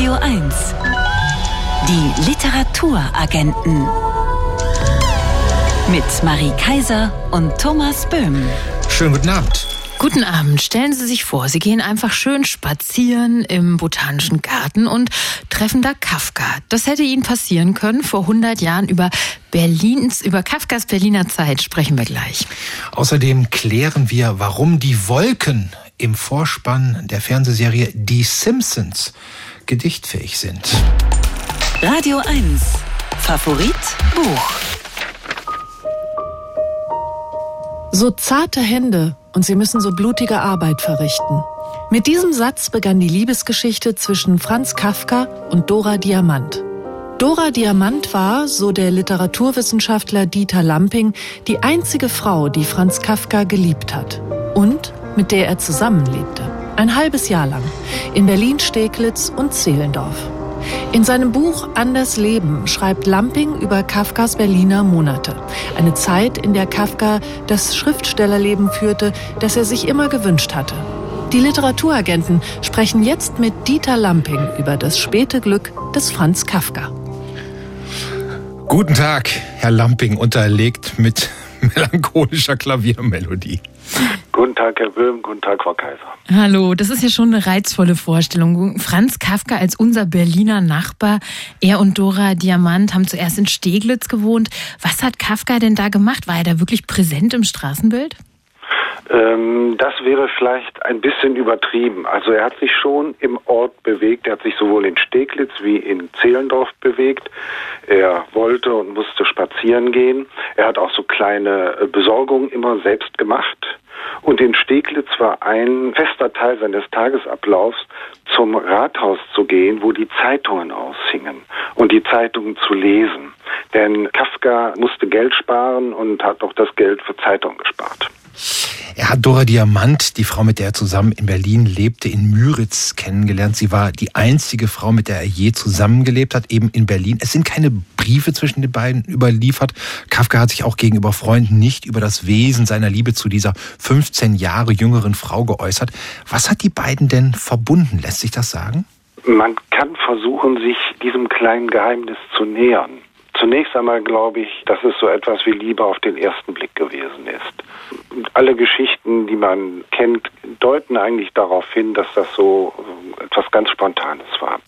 Radio 1. Die Literaturagenten. Mit Marie Kaiser und Thomas Böhm. Schönen guten Abend. Guten Abend. Stellen Sie sich vor, Sie gehen einfach schön spazieren im Botanischen Garten und treffen da Kafka. Das hätte Ihnen passieren können vor 100 Jahren über Berlins, über Kafkas Berliner Zeit sprechen wir gleich. Außerdem klären wir, warum die Wolken im Vorspann der Fernsehserie Die Simpsons gedichtfähig sind. Radio 1. Favorit Buch. So zarte Hände und sie müssen so blutige Arbeit verrichten. Mit diesem Satz begann die Liebesgeschichte zwischen Franz Kafka und Dora Diamant. Dora Diamant war, so der Literaturwissenschaftler Dieter Lamping, die einzige Frau, die Franz Kafka geliebt hat und mit der er zusammenlebte. Ein halbes Jahr lang in Berlin-Steglitz und Zehlendorf. In seinem Buch Anders Leben schreibt Lamping über Kafkas Berliner Monate. Eine Zeit, in der Kafka das Schriftstellerleben führte, das er sich immer gewünscht hatte. Die Literaturagenten sprechen jetzt mit Dieter Lamping über das späte Glück des Franz Kafka. Guten Tag, Herr Lamping, unterlegt mit melancholischer Klaviermelodie. Guten Tag, Herr Böhm, guten Tag, Frau Kaiser. Hallo, das ist ja schon eine reizvolle Vorstellung. Franz Kafka als unser Berliner Nachbar. Er und Dora Diamant haben zuerst in Steglitz gewohnt. Was hat Kafka denn da gemacht? War er da wirklich präsent im Straßenbild? Ähm, das wäre vielleicht ein bisschen übertrieben. Also er hat sich schon im Ort bewegt. Er hat sich sowohl in Steglitz wie in Zehlendorf bewegt. Er wollte und musste spazieren gehen. Er hat auch so kleine äh, Besorgungen immer selbst gemacht. Und in Steglitz war ein fester Teil seines Tagesablaufs, zum Rathaus zu gehen, wo die Zeitungen aushingen und die Zeitungen zu lesen. Denn Kafka musste Geld sparen und hat auch das Geld für Zeitungen gespart. Er hat Dora Diamant, die Frau, mit der er zusammen in Berlin lebte, in Müritz kennengelernt. Sie war die einzige Frau, mit der er je zusammengelebt hat, eben in Berlin. Es sind keine Briefe zwischen den beiden überliefert. Kafka hat sich auch gegenüber Freunden nicht über das Wesen seiner Liebe zu dieser 15 Jahre jüngeren Frau geäußert. Was hat die beiden denn verbunden? Lässt sich das sagen? Man kann versuchen, sich diesem kleinen Geheimnis zu nähern. Zunächst einmal glaube ich, dass es so etwas wie Liebe auf den ersten Blick gewesen ist. Alle Geschichten, die man kennt, deuten eigentlich darauf hin, dass das so etwas ganz Spontanes war.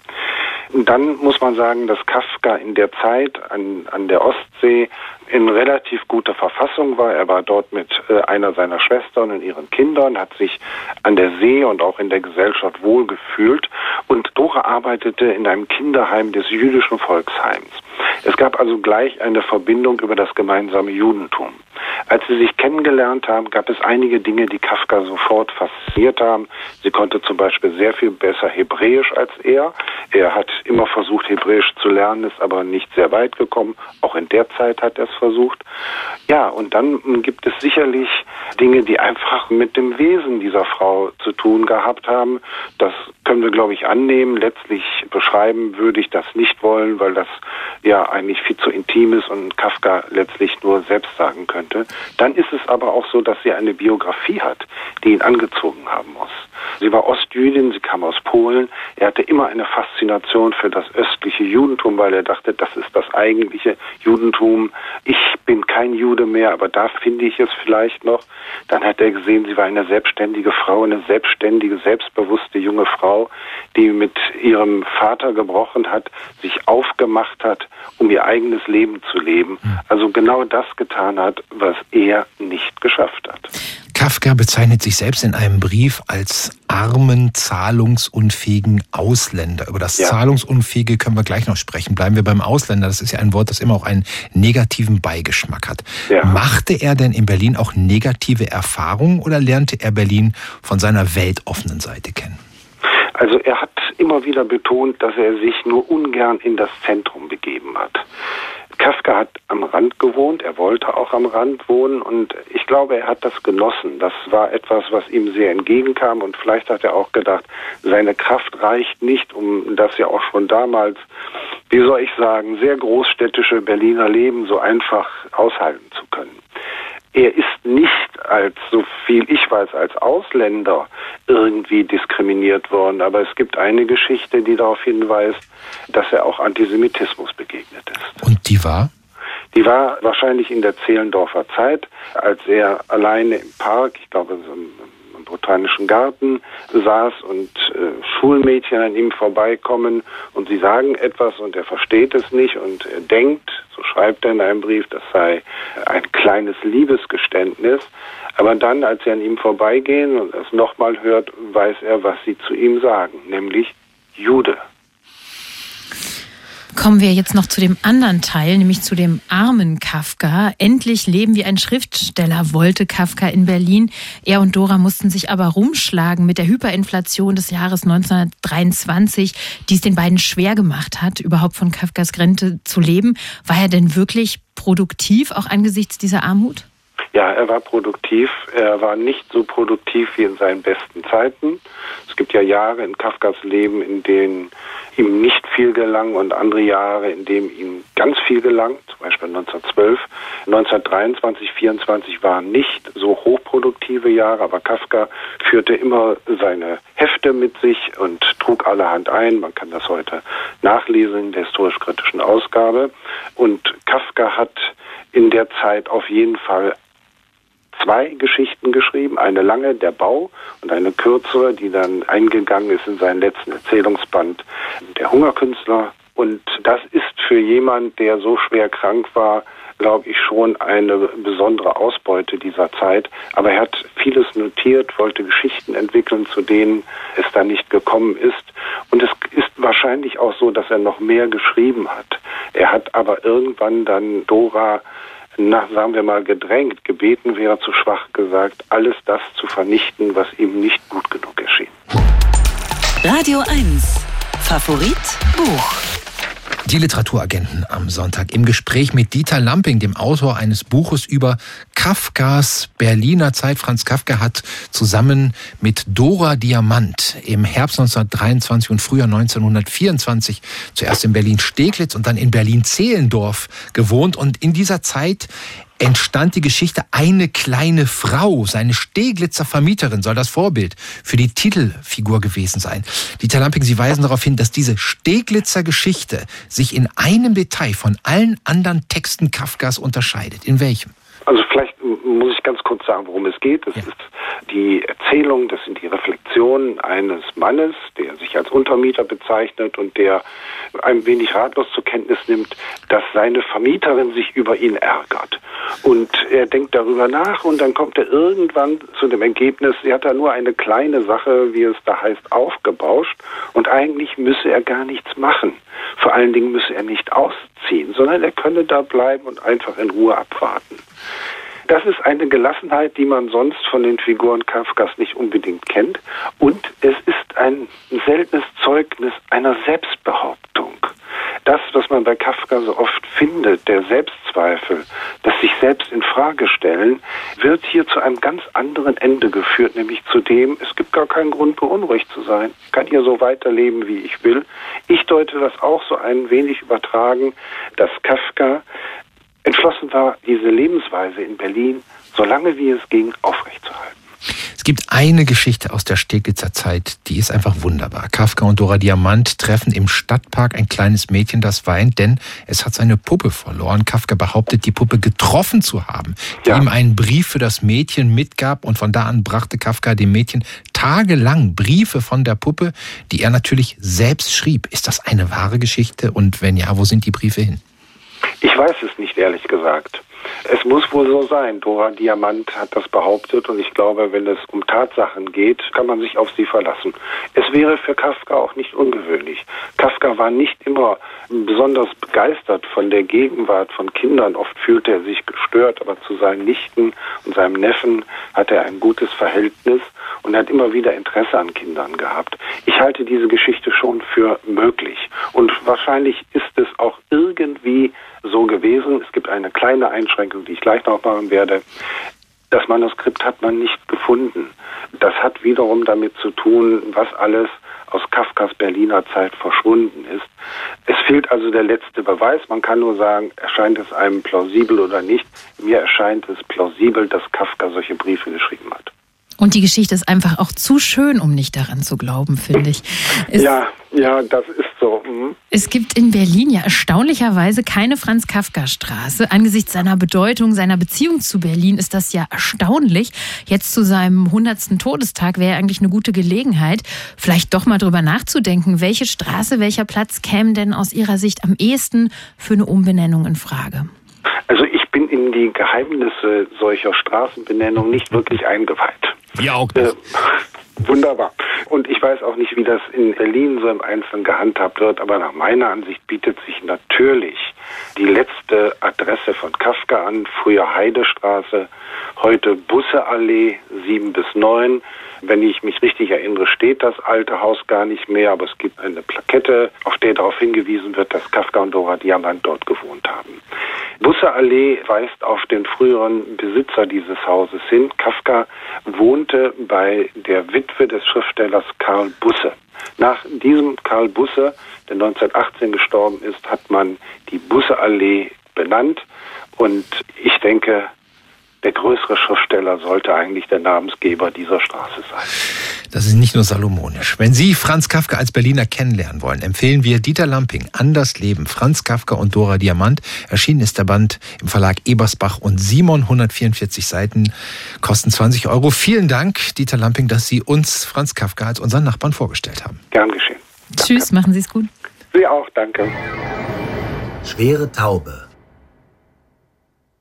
Dann muss man sagen, dass Kafka in der Zeit an, an der Ostsee in relativ guter Verfassung war. Er war dort mit äh, einer seiner Schwestern und ihren Kindern, hat sich an der See und auch in der Gesellschaft wohlgefühlt. Und Dora arbeitete in einem Kinderheim des jüdischen Volksheims. Es gab also gleich eine Verbindung über das gemeinsame Judentum. Als sie sich kennengelernt haben, gab es einige Dinge, die Kafka sofort fasziniert haben. Sie konnte zum Beispiel sehr viel besser Hebräisch als er. Er hat immer versucht, Hebräisch zu lernen, ist aber nicht sehr weit gekommen. Auch in der Zeit hat er es versucht. Ja, und dann gibt es sicherlich Dinge, die einfach mit dem Wesen dieser Frau zu tun gehabt haben. Das können wir, glaube ich, annehmen. Letztlich beschreiben würde ich das nicht wollen, weil das ja eigentlich viel zu intim ist und Kafka letztlich nur selbst sagen könnte. Dann ist es aber auch so, dass sie eine Biografie hat, die ihn angezogen haben muss. Sie war Ostjüdin, sie kam aus Polen. Er hatte immer eine Faszination für das östliche Judentum, weil er dachte, das ist das eigentliche Judentum. Ich bin kein Jude mehr, aber da finde ich es vielleicht noch. Dann hat er gesehen, sie war eine selbstständige Frau, eine selbstständige, selbstbewusste junge Frau, die mit ihrem Vater gebrochen hat, sich aufgemacht hat, um ihr eigenes Leben zu leben. Hm. Also genau das getan hat, was er nicht geschafft hat. Kafka bezeichnet sich selbst in einem Brief als armen, zahlungsunfähigen Ausländer. Über das ja. Zahlungsunfähige können wir gleich noch sprechen. Bleiben wir beim Ausländer. Das ist ja ein Wort, das immer auch einen negativen Beigeschmack hat. Ja. Machte er denn in Berlin auch negative Erfahrungen oder lernte er Berlin von seiner weltoffenen Seite kennen? Also er hat immer wieder betont, dass er sich nur ungern in das Zentrum begeben hat. Kafka hat am Rand gewohnt, er wollte auch am Rand wohnen und ich glaube, er hat das genossen. Das war etwas, was ihm sehr entgegenkam und vielleicht hat er auch gedacht, seine Kraft reicht nicht, um das ja auch schon damals, wie soll ich sagen, sehr großstädtische Berliner Leben so einfach aushalten zu können. Er ist nicht als, so viel ich weiß, als Ausländer irgendwie diskriminiert worden. Aber es gibt eine Geschichte, die darauf hinweist, dass er auch Antisemitismus begegnet ist. Und die war? Die war wahrscheinlich in der Zehlendorfer Zeit, als er alleine im Park, ich glaube, so im Botanischen Garten saß und äh, Schulmädchen an ihm vorbeikommen und sie sagen etwas und er versteht es nicht und er denkt, so schreibt er in einem Brief, das sei ein kleines Liebesgeständnis. Aber dann, als sie an ihm vorbeigehen und es nochmal hört, weiß er, was sie zu ihm sagen, nämlich Jude. Kommen wir jetzt noch zu dem anderen Teil, nämlich zu dem armen Kafka. Endlich leben wie ein Schriftsteller, wollte Kafka in Berlin. Er und Dora mussten sich aber rumschlagen mit der Hyperinflation des Jahres 1923, die es den beiden schwer gemacht hat, überhaupt von Kafkas Grenze zu leben. War er denn wirklich produktiv, auch angesichts dieser Armut? Ja, er war produktiv. Er war nicht so produktiv wie in seinen besten Zeiten. Es gibt ja Jahre in Kafkas Leben, in denen ihm nicht viel gelang und andere Jahre, in denen ihm ganz viel gelang, zum Beispiel 1912. 1923, 24 waren nicht so hochproduktive Jahre, aber Kafka führte immer seine Hefte mit sich und trug allerhand ein. Man kann das heute nachlesen in der historisch-kritischen Ausgabe. Und Kafka hat in der Zeit auf jeden Fall zwei Geschichten geschrieben, eine lange, der Bau, und eine kürzere, die dann eingegangen ist in seinen letzten Erzählungsband, der Hungerkünstler. Und das ist für jemand, der so schwer krank war, glaube ich, schon eine besondere Ausbeute dieser Zeit. Aber er hat vieles notiert, wollte Geschichten entwickeln, zu denen es dann nicht gekommen ist. Und es ist wahrscheinlich auch so, dass er noch mehr geschrieben hat. Er hat aber irgendwann dann Dora nach, sagen wir mal, gedrängt, gebeten wäre zu schwach gesagt, alles das zu vernichten, was ihm nicht gut genug erschien. Radio 1. Favorit Buch. Die Literaturagenten am Sonntag im Gespräch mit Dieter Lamping, dem Autor eines Buches über Kafkas Berliner Zeit. Franz Kafka hat zusammen mit Dora Diamant im Herbst 1923 und Frühjahr 1924 zuerst in Berlin-Steglitz und dann in Berlin-Zehlendorf gewohnt und in dieser Zeit entstand die Geschichte Eine kleine Frau. Seine Steglitzer Vermieterin soll das Vorbild für die Titelfigur gewesen sein. Dieter Lamping, Sie weisen darauf hin, dass diese Steglitzer Geschichte sich in einem Detail von allen anderen Texten Kafkas unterscheidet. In welchem? Also vielleicht muss ich ganz kurz sagen, worum es geht. Es ja. ist die Erzählung, das sind die Reflexionen eines Mannes, der sich als Untermieter bezeichnet und der ein wenig ratlos zur Kenntnis nimmt, dass seine Vermieterin sich über ihn ärgert. Und er denkt darüber nach und dann kommt er irgendwann zu dem Ergebnis, er hat da nur eine kleine Sache, wie es da heißt, aufgebauscht und eigentlich müsse er gar nichts machen. Vor allen Dingen müsse er nicht ausziehen, sondern er könne da bleiben und einfach in Ruhe abwarten. Das ist eine Gelassenheit, die man sonst von den Figuren Kafkas nicht unbedingt kennt. Und es ist ein seltenes Zeugnis einer Selbstbehauptung. Das, was man bei Kafka so oft findet, der Selbstzweifel, das sich selbst in Frage stellen, wird hier zu einem ganz anderen Ende geführt, nämlich zu dem, es gibt gar keinen Grund, beunruhigt zu sein. Ich kann hier so weiterleben, wie ich will. Ich deute das auch so ein wenig übertragen, dass Kafka entschlossen war, diese Lebensweise in Berlin, so lange wie es ging, aufrechtzuerhalten. Es gibt eine Geschichte aus der Steglitzer Zeit, die ist einfach wunderbar. Kafka und Dora Diamant treffen im Stadtpark ein kleines Mädchen, das weint, denn es hat seine Puppe verloren. Kafka behauptet, die Puppe getroffen zu haben, die ja. ihm einen Brief für das Mädchen mitgab und von da an brachte Kafka dem Mädchen tagelang Briefe von der Puppe, die er natürlich selbst schrieb. Ist das eine wahre Geschichte und wenn ja, wo sind die Briefe hin? Ich weiß es nicht, ehrlich gesagt. Es muss wohl so sein. Dora Diamant hat das behauptet und ich glaube, wenn es um Tatsachen geht, kann man sich auf sie verlassen. Es wäre für Kafka auch nicht ungewöhnlich. Kafka war nicht immer besonders begeistert von der Gegenwart von Kindern. Oft fühlte er sich gestört, aber zu seinen Nichten und seinem Neffen hatte er ein gutes Verhältnis und hat immer wieder Interesse an Kindern gehabt. Ich halte diese Geschichte schon für möglich und wahrscheinlich ist es auch irgendwie so gewesen. Es gibt eine kleine Einschränkung, die ich gleich noch machen werde. Das Manuskript hat man nicht gefunden. Das hat wiederum damit zu tun, was alles aus Kafkas Berliner Zeit verschwunden ist. Es fehlt also der letzte Beweis. Man kann nur sagen, erscheint es einem plausibel oder nicht. Mir erscheint es plausibel, dass Kafka solche Briefe geschrieben hat. Und die Geschichte ist einfach auch zu schön, um nicht daran zu glauben, finde ich. Es, ja, ja, das ist so. Mhm. Es gibt in Berlin ja erstaunlicherweise keine Franz-Kafka-Straße. Angesichts seiner Bedeutung, seiner Beziehung zu Berlin ist das ja erstaunlich. Jetzt zu seinem 100. Todestag wäre eigentlich eine gute Gelegenheit, vielleicht doch mal drüber nachzudenken, welche Straße, welcher Platz kämen denn aus Ihrer Sicht am ehesten für eine Umbenennung in Frage? Also in die Geheimnisse solcher Straßenbenennungen nicht wirklich eingeweiht. Ja, auch nicht. Äh, wunderbar. Und ich weiß auch nicht, wie das in Berlin so im Einzelnen gehandhabt wird, aber nach meiner Ansicht bietet sich natürlich die letzte Adresse von Kafka an, früher Heidestraße, heute Busseallee 7 bis 9. Wenn ich mich richtig erinnere, steht das alte Haus gar nicht mehr, aber es gibt eine Plakette, auf der darauf hingewiesen wird, dass Kafka und Dora Diamant dort gewohnt haben. Busseallee weist auf den früheren Besitzer dieses Hauses hin. Kafka wohnte bei der Witwe des Schriftstellers Karl Busse. Nach diesem Karl Busse, der 1918 gestorben ist, hat man die Busseallee benannt und ich denke, der größere Schriftsteller sollte eigentlich der Namensgeber dieser Straße sein. Das ist nicht nur salomonisch. Wenn Sie Franz Kafka als Berliner kennenlernen wollen, empfehlen wir Dieter Lamping, Anders Leben, Franz Kafka und Dora Diamant. Erschienen ist der Band im Verlag Ebersbach und Simon, 144 Seiten, kosten 20 Euro. Vielen Dank, Dieter Lamping, dass Sie uns Franz Kafka als unseren Nachbarn vorgestellt haben. Gern geschehen. Danke. Tschüss, machen Sie es gut. Sie auch, danke. Schwere Taube.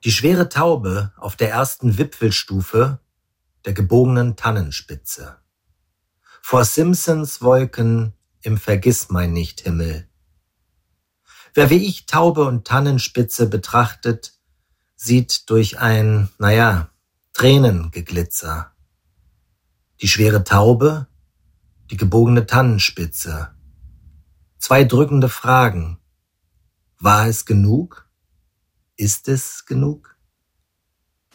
Die schwere Taube auf der ersten Wipfelstufe der gebogenen Tannenspitze. Vor Simpsons Wolken im Vergissmeinnicht-Himmel. Wer wie ich Taube und Tannenspitze betrachtet, sieht durch ein, naja, Tränengeglitzer. Die schwere Taube, die gebogene Tannenspitze. Zwei drückende Fragen. War es genug? Ist es genug?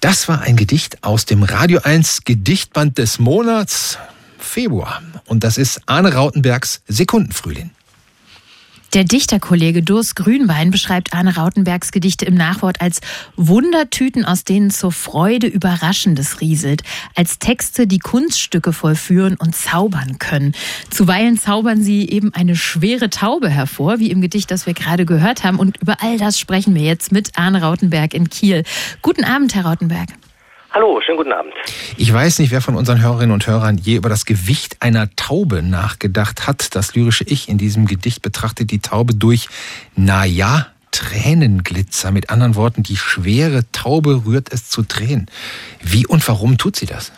Das war ein Gedicht aus dem Radio 1 Gedichtband des Monats Februar. Und das ist Arne Rautenbergs Sekundenfrühling. Der Dichterkollege Durs Grünbein beschreibt Arne Rautenbergs Gedichte im Nachwort als Wundertüten, aus denen zur Freude Überraschendes rieselt, als Texte, die Kunststücke vollführen und zaubern können. Zuweilen zaubern sie eben eine schwere Taube hervor, wie im Gedicht, das wir gerade gehört haben. Und über all das sprechen wir jetzt mit Arne Rautenberg in Kiel. Guten Abend, Herr Rautenberg. Hallo, schönen guten Abend. Ich weiß nicht, wer von unseren Hörerinnen und Hörern je über das Gewicht einer Taube nachgedacht hat. Das lyrische Ich in diesem Gedicht betrachtet die Taube durch, na ja, Tränenglitzer. Mit anderen Worten, die schwere Taube rührt es zu Tränen. Wie und warum tut sie das?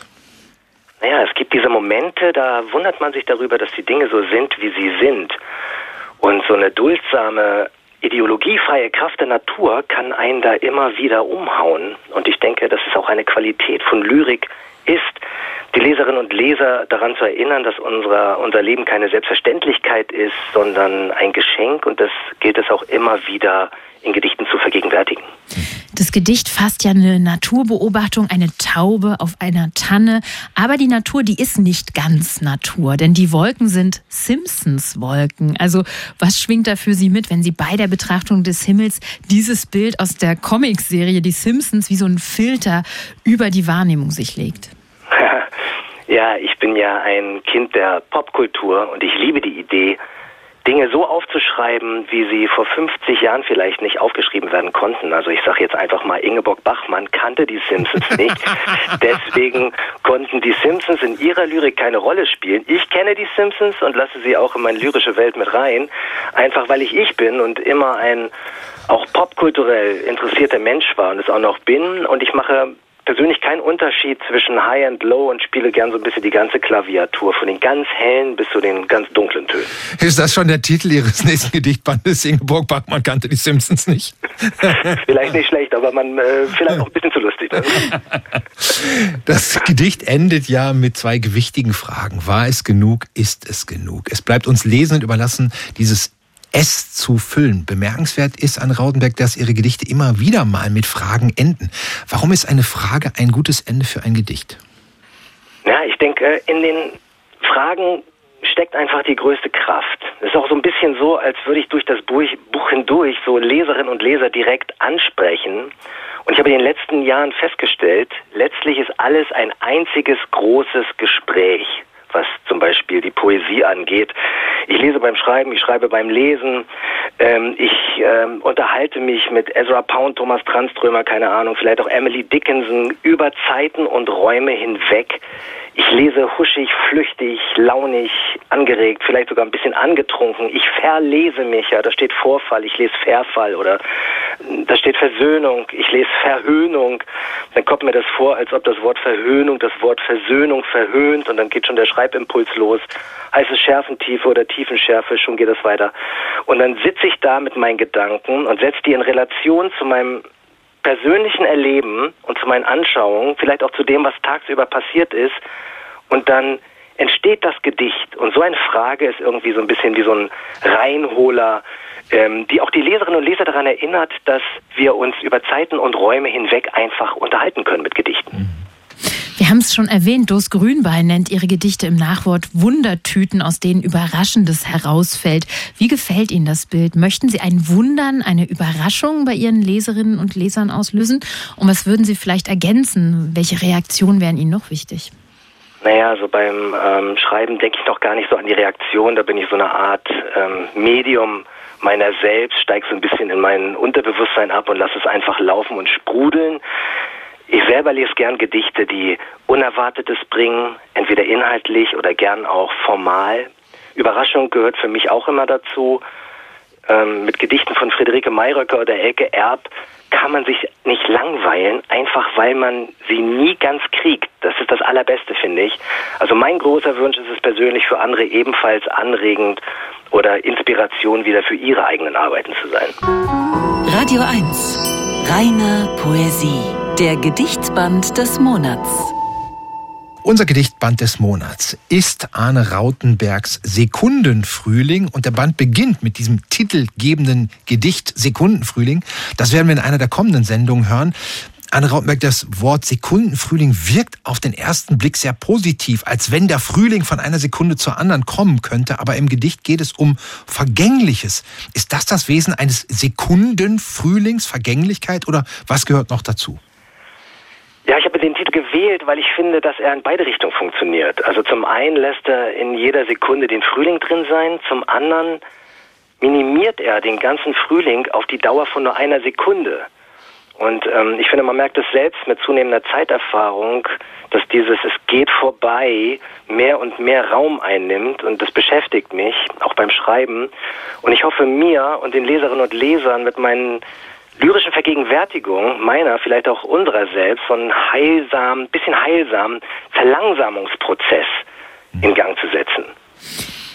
Naja, es gibt diese Momente, da wundert man sich darüber, dass die Dinge so sind, wie sie sind. Und so eine duldsame ideologiefreie Kraft der Natur kann einen da immer wieder umhauen. Und ich denke, dass es auch eine Qualität von Lyrik ist, die Leserinnen und Leser daran zu erinnern, dass unser, unser Leben keine Selbstverständlichkeit ist, sondern ein Geschenk. Und das gilt es auch immer wieder in Gedichten zu vergegenwärtigen. Das Gedicht fasst ja eine Naturbeobachtung, eine Taube auf einer Tanne. Aber die Natur, die ist nicht ganz Natur, denn die Wolken sind Simpsons-Wolken. Also was schwingt da für Sie mit, wenn Sie bei der Betrachtung des Himmels dieses Bild aus der Comicserie Die Simpsons wie so ein Filter über die Wahrnehmung sich legt? Ja, ich bin ja ein Kind der Popkultur und ich liebe die Idee, Dinge so aufzuschreiben, wie sie vor 50 Jahren vielleicht nicht aufgeschrieben werden konnten. Also ich sage jetzt einfach mal, Ingeborg Bachmann kannte die Simpsons nicht. Deswegen konnten die Simpsons in ihrer Lyrik keine Rolle spielen. Ich kenne die Simpsons und lasse sie auch in meine lyrische Welt mit rein, einfach weil ich ich bin und immer ein auch popkulturell interessierter Mensch war und es auch noch bin. Und ich mache persönlich keinen Unterschied zwischen High und Low und spiele gern so ein bisschen die ganze Klaviatur, von den ganz hellen bis zu den ganz dunklen Tönen. Ist das schon der Titel Ihres nächsten Gedichtbandes? Ingeborg Bachmann kannte die Simpsons nicht. vielleicht nicht schlecht, aber man äh, vielleicht auch ein bisschen zu lustig. Ne? Das Gedicht endet ja mit zwei gewichtigen Fragen. War es genug? Ist es genug? Es bleibt uns Lesenden überlassen, dieses es zu füllen. Bemerkenswert ist an Raudenberg, dass ihre Gedichte immer wieder mal mit Fragen enden. Warum ist eine Frage ein gutes Ende für ein Gedicht? Ja, ich denke, in den Fragen steckt einfach die größte Kraft. Es ist auch so ein bisschen so, als würde ich durch das Buch, hindurch so Leserinnen und Leser direkt ansprechen. Und ich habe in den letzten Jahren festgestellt, letztlich ist alles ein einziges großes Gespräch was zum Beispiel die Poesie angeht. Ich lese beim Schreiben, ich schreibe beim Lesen, ähm, ich ähm, unterhalte mich mit Ezra Pound, Thomas Tranströmer, keine Ahnung, vielleicht auch Emily Dickinson über Zeiten und Räume hinweg. Ich lese huschig, flüchtig, launig, angeregt, vielleicht sogar ein bisschen angetrunken. Ich verlese mich, ja, da steht Vorfall, ich lese Verfall oder da steht Versöhnung, ich lese Verhöhnung. Dann kommt mir das vor, als ob das Wort Verhöhnung das Wort Versöhnung verhöhnt und dann geht schon der Schreibimpuls los. Es Schärfentiefe oder Tiefenschärfe, schon geht das weiter. Und dann sitze ich da mit meinen Gedanken und setze die in Relation zu meinem persönlichen Erleben und zu meinen Anschauungen, vielleicht auch zu dem, was tagsüber passiert ist. Und dann entsteht das Gedicht. Und so eine Frage ist irgendwie so ein bisschen wie so ein Reinholer, ähm, die auch die Leserinnen und Leser daran erinnert, dass wir uns über Zeiten und Räume hinweg einfach unterhalten können mit Gedichten. Wir haben es schon erwähnt, Dos Grünbein nennt ihre Gedichte im Nachwort Wundertüten, aus denen Überraschendes herausfällt. Wie gefällt Ihnen das Bild? Möchten Sie ein Wundern, eine Überraschung bei Ihren Leserinnen und Lesern auslösen? Und was würden Sie vielleicht ergänzen? Welche Reaktionen wären Ihnen noch wichtig? Naja, so beim ähm, Schreiben denke ich noch gar nicht so an die Reaktion. Da bin ich so eine Art ähm, Medium meiner selbst, steige so ein bisschen in mein Unterbewusstsein ab und lasse es einfach laufen und sprudeln. Ich selber lese gern Gedichte, die Unerwartetes bringen, entweder inhaltlich oder gern auch formal. Überraschung gehört für mich auch immer dazu. Ähm, mit Gedichten von Friederike Mayröcker oder Elke Erb kann man sich nicht langweilen, einfach weil man sie nie ganz kriegt. Das ist das Allerbeste, finde ich. Also mein großer Wunsch ist es persönlich für andere ebenfalls anregend oder Inspiration wieder für ihre eigenen Arbeiten zu sein. Radio 1. Reine Poesie. Der Gedichtband des Monats. Unser Gedichtband des Monats ist Arne Rautenbergs Sekundenfrühling und der Band beginnt mit diesem titelgebenden Gedicht Sekundenfrühling. Das werden wir in einer der kommenden Sendungen hören. Anne Rautenberg, das Wort Sekundenfrühling wirkt auf den ersten Blick sehr positiv, als wenn der Frühling von einer Sekunde zur anderen kommen könnte. Aber im Gedicht geht es um Vergängliches. Ist das das Wesen eines Sekundenfrühlings, Vergänglichkeit oder was gehört noch dazu? Ja, ich habe den Titel gewählt, weil ich finde, dass er in beide Richtungen funktioniert. Also zum einen lässt er in jeder Sekunde den Frühling drin sein, zum anderen minimiert er den ganzen Frühling auf die Dauer von nur einer Sekunde. Und ähm, ich finde, man merkt es selbst mit zunehmender Zeiterfahrung, dass dieses Es geht vorbei mehr und mehr Raum einnimmt und das beschäftigt mich, auch beim Schreiben. Und ich hoffe mir und den Leserinnen und Lesern mit meinen lyrischen Vergegenwärtigung meiner, vielleicht auch unserer selbst, so einen heilsamen, bisschen heilsamen Verlangsamungsprozess in Gang zu setzen.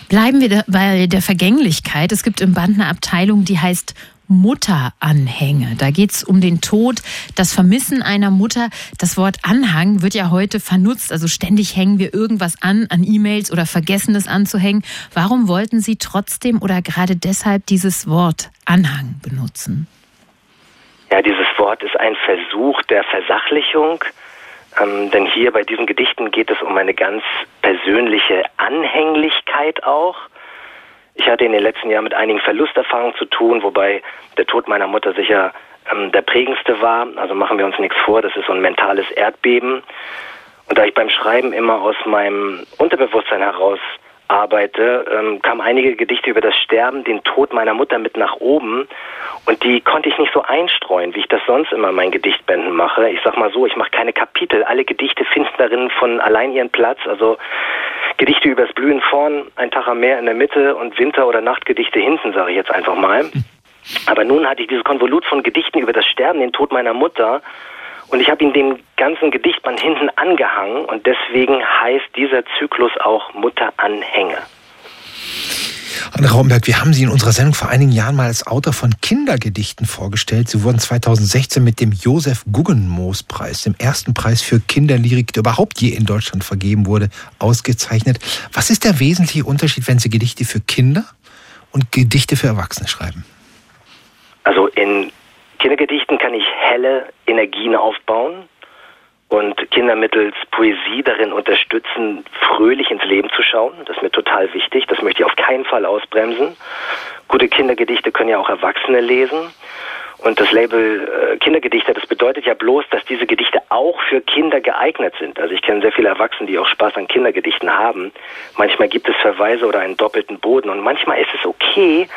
Bleiben wir bei der Vergänglichkeit. Es gibt im Band eine Abteilung, die heißt Mutteranhänge. Da geht es um den Tod, das Vermissen einer Mutter. Das Wort Anhang wird ja heute vernutzt. Also ständig hängen wir irgendwas an, an E-Mails oder vergessen es anzuhängen. Warum wollten Sie trotzdem oder gerade deshalb dieses Wort Anhang benutzen? Ja, dieses Wort ist ein Versuch der Versachlichung. Ähm, denn hier bei diesen Gedichten geht es um eine ganz persönliche Anhänglichkeit auch. Ich hatte in den letzten Jahren mit einigen Verlusterfahrungen zu tun, wobei der Tod meiner Mutter sicher ähm, der prägendste war. Also machen wir uns nichts vor, das ist so ein mentales Erdbeben. Und da ich beim Schreiben immer aus meinem Unterbewusstsein heraus arbeite, ähm, kamen einige Gedichte über das Sterben, den Tod meiner Mutter mit nach oben. Und die konnte ich nicht so einstreuen, wie ich das sonst immer in meinen Gedichtbänden mache. Ich sag mal so, ich mache keine Kapitel. Alle Gedichte finden darin von allein ihren Platz. Also Gedichte übers Blühen vorn, ein Tag am Meer in der Mitte und Winter- oder Nachtgedichte hinten, sage ich jetzt einfach mal. Aber nun hatte ich dieses Konvolut von Gedichten über das Sterben, den Tod meiner Mutter. Und ich habe ihn dem ganzen Gedichtband hinten angehangen und deswegen heißt dieser Zyklus auch Mutteranhänge. Anne Raumberg, wir haben Sie in unserer Sendung vor einigen Jahren mal als Autor von Kindergedichten vorgestellt. Sie wurden 2016 mit dem Josef Guggenmoos-Preis, dem ersten Preis für Kinderlyrik, der überhaupt je in Deutschland vergeben wurde, ausgezeichnet. Was ist der wesentliche Unterschied, wenn Sie Gedichte für Kinder und Gedichte für Erwachsene schreiben? Also in Kindergedichten kann ich helle Energien aufbauen und Kinder mittels Poesie darin unterstützen, fröhlich ins Leben zu schauen. Das ist mir total wichtig. Das möchte ich auf keinen Fall ausbremsen. Gute Kindergedichte können ja auch Erwachsene lesen. Und das Label äh, Kindergedichte, das bedeutet ja bloß, dass diese Gedichte auch für Kinder geeignet sind. Also ich kenne sehr viele Erwachsene, die auch Spaß an Kindergedichten haben. Manchmal gibt es Verweise oder einen doppelten Boden. Und manchmal ist es okay,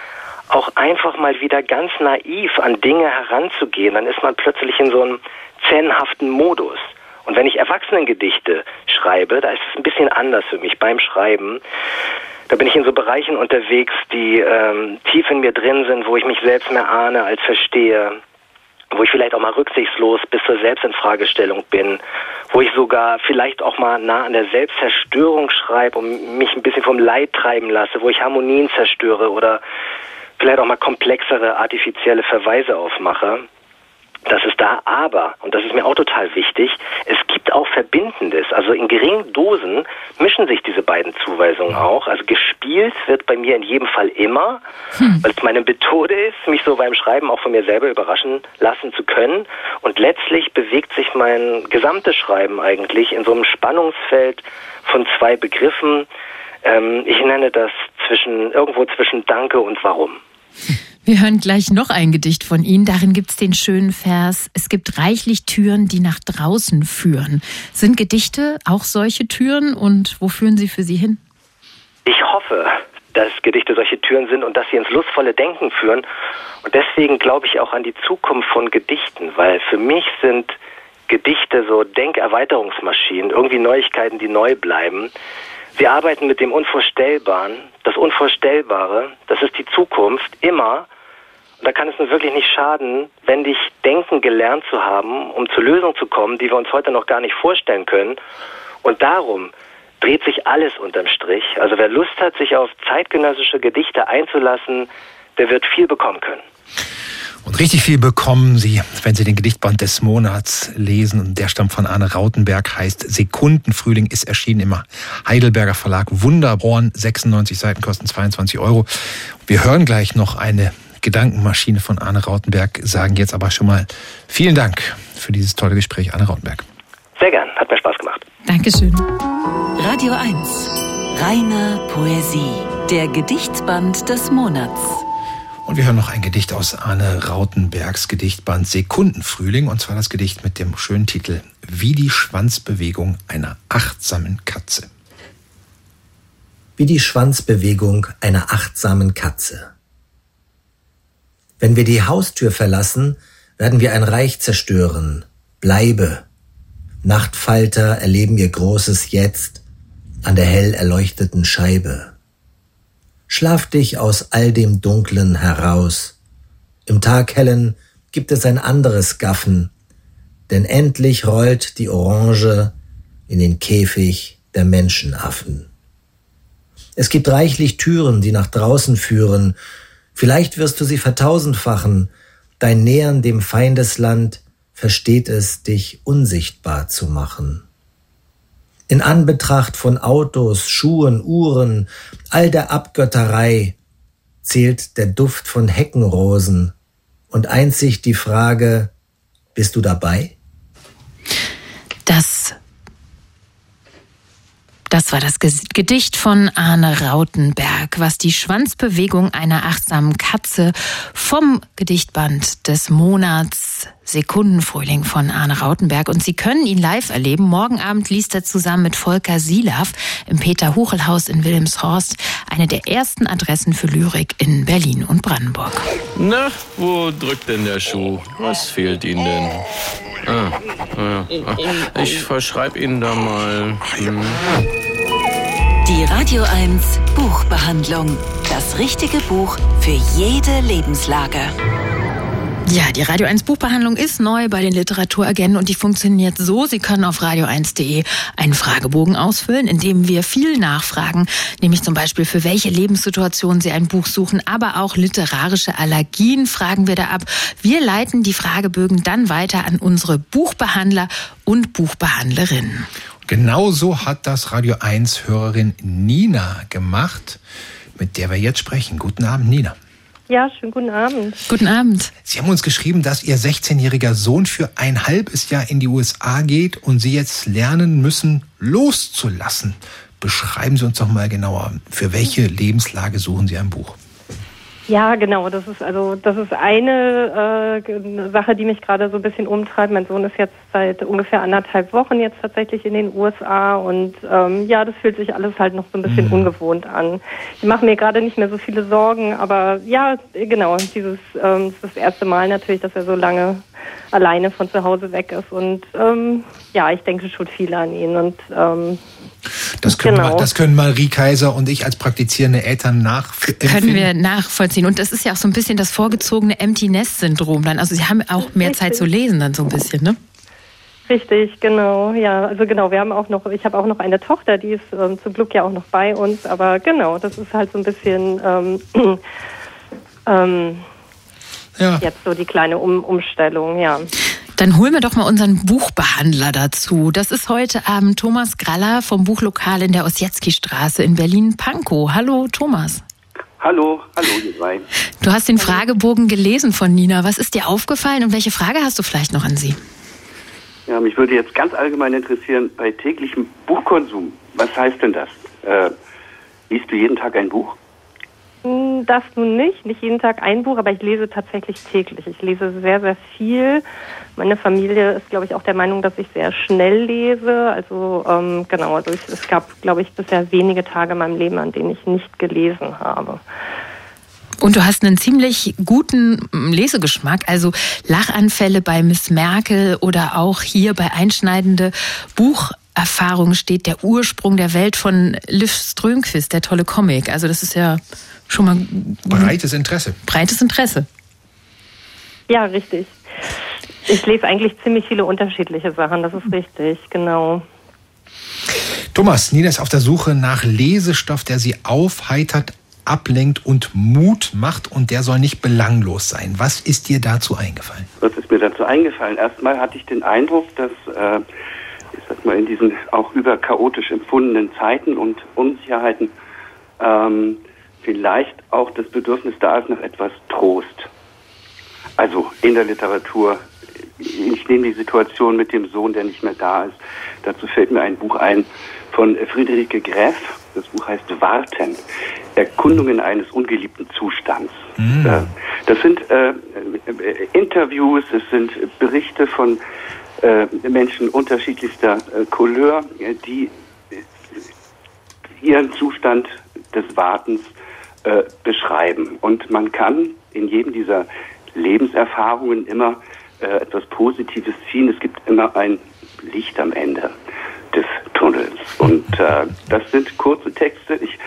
auch einfach mal wieder ganz naiv an Dinge heranzugehen. Dann ist man plötzlich in so einem zen Modus. Und wenn ich Erwachsenengedichte schreibe, da ist es ein bisschen anders für mich beim Schreiben. Da bin ich in so Bereichen unterwegs, die ähm, tief in mir drin sind, wo ich mich selbst mehr ahne als verstehe, wo ich vielleicht auch mal rücksichtslos bis zur Selbstinfragestellung bin, wo ich sogar vielleicht auch mal nah an der Selbstzerstörung schreibe und mich ein bisschen vom Leid treiben lasse, wo ich Harmonien zerstöre oder vielleicht auch mal komplexere artifizielle Verweise aufmache dass es da aber, und das ist mir auch total wichtig, es gibt auch Verbindendes. Also in geringen Dosen mischen sich diese beiden Zuweisungen auch. Also gespielt wird bei mir in jedem Fall immer, hm. weil es meine Methode ist, mich so beim Schreiben auch von mir selber überraschen lassen zu können. Und letztlich bewegt sich mein gesamtes Schreiben eigentlich in so einem Spannungsfeld von zwei Begriffen. Ähm, ich nenne das zwischen, irgendwo zwischen Danke und Warum. Wir hören gleich noch ein Gedicht von Ihnen. Darin gibt es den schönen Vers, es gibt reichlich Türen, die nach draußen führen. Sind Gedichte auch solche Türen und wo führen sie für Sie hin? Ich hoffe, dass Gedichte solche Türen sind und dass sie ins lustvolle Denken führen. Und deswegen glaube ich auch an die Zukunft von Gedichten, weil für mich sind Gedichte so Denkerweiterungsmaschinen, irgendwie Neuigkeiten, die neu bleiben. Sie arbeiten mit dem Unvorstellbaren. Das Unvorstellbare, das ist die Zukunft, immer und da kann es nur wirklich nicht schaden, wenn dich denken gelernt zu haben, um zur Lösung zu kommen, die wir uns heute noch gar nicht vorstellen können. Und darum dreht sich alles unterm Strich. Also wer Lust hat, sich auf zeitgenössische Gedichte einzulassen, der wird viel bekommen können. Und richtig viel bekommen Sie, wenn Sie den Gedichtband des Monats lesen. Und der stammt von Arne Rautenberg, heißt Sekundenfrühling, ist erschienen im Heidelberger Verlag. Wunderborn, 96 Seiten, kosten 22 Euro. Wir hören gleich noch eine Gedankenmaschine von Arne Rautenberg, sagen jetzt aber schon mal vielen Dank für dieses tolle Gespräch, Arne Rautenberg. Sehr gern, hat mir Spaß gemacht. Dankeschön. Radio 1, reine Poesie, der Gedichtsband des Monats. Und wir hören noch ein Gedicht aus Arne Rautenbergs Gedichtband Sekundenfrühling, und zwar das Gedicht mit dem schönen Titel Wie die Schwanzbewegung einer achtsamen Katze. Wie die Schwanzbewegung einer achtsamen Katze. Wenn wir die Haustür verlassen, werden wir ein Reich zerstören. Bleibe. Nachtfalter erleben ihr großes Jetzt an der hell erleuchteten Scheibe. Schlaf dich aus all dem Dunklen heraus. Im Taghellen gibt es ein anderes Gaffen, denn endlich rollt die Orange in den Käfig der Menschenaffen. Es gibt reichlich Türen, die nach draußen führen, Vielleicht wirst du sie vertausendfachen. Dein Nähern dem Feindesland versteht es, dich unsichtbar zu machen. In Anbetracht von Autos, Schuhen, Uhren, all der Abgötterei zählt der Duft von Heckenrosen und einzig die Frage, bist du dabei? Das das war das Gedicht von Arne Rautenberg, was die Schwanzbewegung einer achtsamen Katze vom Gedichtband des Monats Sekundenfrühling von Arne Rautenberg. Und Sie können ihn live erleben. Morgen Abend liest er zusammen mit Volker Silav im Peter-Huchel-Haus in Wilhelmshorst, eine der ersten Adressen für Lyrik in Berlin und Brandenburg. Na, wo drückt denn der Schuh? Was fehlt Ihnen denn? Ah, ah, ich verschreibe Ihnen da mal. Hm. Die Radio 1 Buchbehandlung. Das richtige Buch für jede Lebenslage. Ja, die Radio 1 Buchbehandlung ist neu bei den Literaturagenten und die funktioniert so. Sie können auf radio1.de einen Fragebogen ausfüllen, in dem wir viel nachfragen, nämlich zum Beispiel für welche Lebenssituation Sie ein Buch suchen, aber auch literarische Allergien fragen wir da ab. Wir leiten die Fragebögen dann weiter an unsere Buchbehandler und Buchbehandlerinnen. Genauso hat das Radio 1 Hörerin Nina gemacht mit der wir jetzt sprechen. Guten Abend, Nina. Ja, schönen guten Abend. Guten Abend. Sie haben uns geschrieben, dass Ihr 16-jähriger Sohn für ein halbes Jahr in die USA geht und Sie jetzt lernen müssen, loszulassen. Beschreiben Sie uns doch mal genauer, für welche Lebenslage suchen Sie ein Buch? Ja, genau. Das ist also das ist eine äh, Sache, die mich gerade so ein bisschen umtreibt. Mein Sohn ist jetzt seit ungefähr anderthalb Wochen jetzt tatsächlich in den USA und ähm, ja, das fühlt sich alles halt noch so ein bisschen mhm. ungewohnt an. Ich mache mir gerade nicht mehr so viele Sorgen, aber ja, genau. Dieses ähm, das, ist das erste Mal natürlich, dass er so lange alleine von zu Hause weg ist und ähm, ja, ich denke schon viel an ihn und ähm, das können, genau. mal, das können Marie Kaiser und ich als praktizierende Eltern nachvollziehen. Können wir nachvollziehen. Und das ist ja auch so ein bisschen das vorgezogene Empty Nest Syndrom dann. Also Sie haben auch mehr Richtig. Zeit zu lesen dann so ein bisschen, ne? Richtig, genau. Ja, also genau, wir haben auch noch, ich habe auch noch eine Tochter, die ist ähm, zum Glück ja auch noch bei uns, aber genau, das ist halt so ein bisschen ähm, ähm, ja. jetzt so die kleine um Umstellung, ja. Dann holen wir doch mal unseren Buchbehandler dazu. Das ist heute Abend Thomas Graller vom Buchlokal in der Ossietzky-Straße in Berlin-Pankow. Hallo, Thomas. Hallo, hallo, ihr zwei. Du hast den Fragebogen gelesen von Nina. Was ist dir aufgefallen und welche Frage hast du vielleicht noch an sie? Ja, mich würde jetzt ganz allgemein interessieren, bei täglichem Buchkonsum, was heißt denn das? Äh, liest du jeden Tag ein Buch? Das nun nicht, nicht jeden Tag ein Buch, aber ich lese tatsächlich täglich. Ich lese sehr, sehr viel. Meine Familie ist, glaube ich, auch der Meinung, dass ich sehr schnell lese. Also ähm, genau, also ich, es gab, glaube ich, bisher wenige Tage in meinem Leben, an denen ich nicht gelesen habe. Und du hast einen ziemlich guten Lesegeschmack. Also Lachanfälle bei Miss Merkel oder auch hier bei einschneidende Bucherfahrungen steht der Ursprung der Welt von Liv Strömquist, der tolle Comic. Also das ist ja schon mal. Breites Interesse. Breites Interesse. Ja, richtig. Ich lese eigentlich ziemlich viele unterschiedliche Sachen, das ist richtig, genau. Thomas, Nina ist auf der Suche nach Lesestoff, der sie aufheitert, ablenkt und Mut macht und der soll nicht belanglos sein. Was ist dir dazu eingefallen? Was ist mir dazu eingefallen? Erstmal hatte ich den Eindruck, dass äh, ich sag mal in diesen auch überchaotisch empfundenen Zeiten und Unsicherheiten ähm, vielleicht auch das Bedürfnis da ist nach etwas Trost. Also in der Literatur. Ich nehme die Situation mit dem Sohn, der nicht mehr da ist. Dazu fällt mir ein Buch ein von Friederike Greff. Das Buch heißt Warten. Erkundungen eines ungeliebten Zustands. Mhm. Das sind äh, Interviews, es sind Berichte von äh, Menschen unterschiedlichster äh, Couleur, die ihren Zustand des Wartens äh, beschreiben. Und man kann in jedem dieser Lebenserfahrungen immer äh, etwas Positives ziehen. Es gibt immer ein Licht am Ende des Tunnels. Und äh, das sind kurze Texte. Ich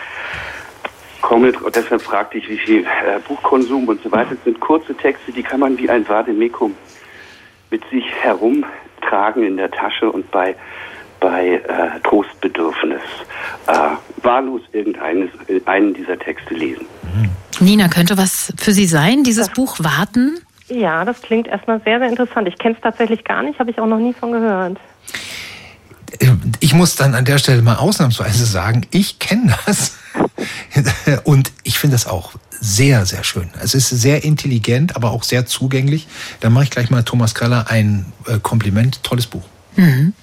komme, deshalb fragte ich, wie viel äh, Buchkonsum und so weiter. Das sind kurze Texte, die kann man wie ein Vademekum mit sich herumtragen in der Tasche und bei bei äh, Trostbedürfnis äh, wahllos irgendeines einen dieser Texte lesen. Nina, könnte was für Sie sein, dieses das, Buch Warten? Ja, das klingt erstmal sehr, sehr interessant. Ich kenne es tatsächlich gar nicht, habe ich auch noch nie von gehört. Ich muss dann an der Stelle mal ausnahmsweise sagen, ich kenne das und ich finde das auch sehr, sehr schön. Es ist sehr intelligent, aber auch sehr zugänglich. Da mache ich gleich mal Thomas Kraller ein äh, Kompliment. Tolles Buch. Mhm.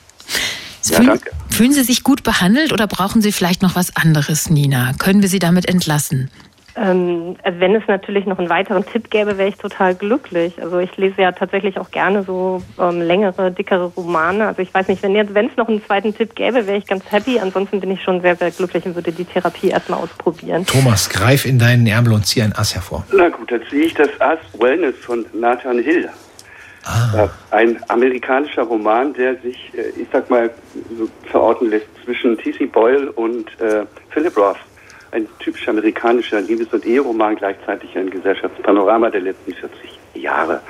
Ja, fühlen, danke. fühlen Sie sich gut behandelt oder brauchen Sie vielleicht noch was anderes, Nina? Können wir Sie damit entlassen? Ähm, wenn es natürlich noch einen weiteren Tipp gäbe, wäre ich total glücklich. Also ich lese ja tatsächlich auch gerne so ähm, längere, dickere Romane. Also ich weiß nicht, wenn jetzt, wenn es noch einen zweiten Tipp gäbe, wäre ich ganz happy. Ansonsten bin ich schon sehr, sehr glücklich und würde die Therapie erstmal ausprobieren. Thomas, greif in deinen Ärmel und zieh ein Ass hervor. Na gut, dann ziehe ich das Ass Wellness von Nathan Hill. Ah. Äh, ein amerikanischer Roman, der sich, äh, ich sag mal, so verorten lässt zwischen T.C. Boyle und äh, Philip Roth. Ein typisch amerikanischer Liebes- und Eheroman, gleichzeitig ein Gesellschaftspanorama der letzten 40 Jahre.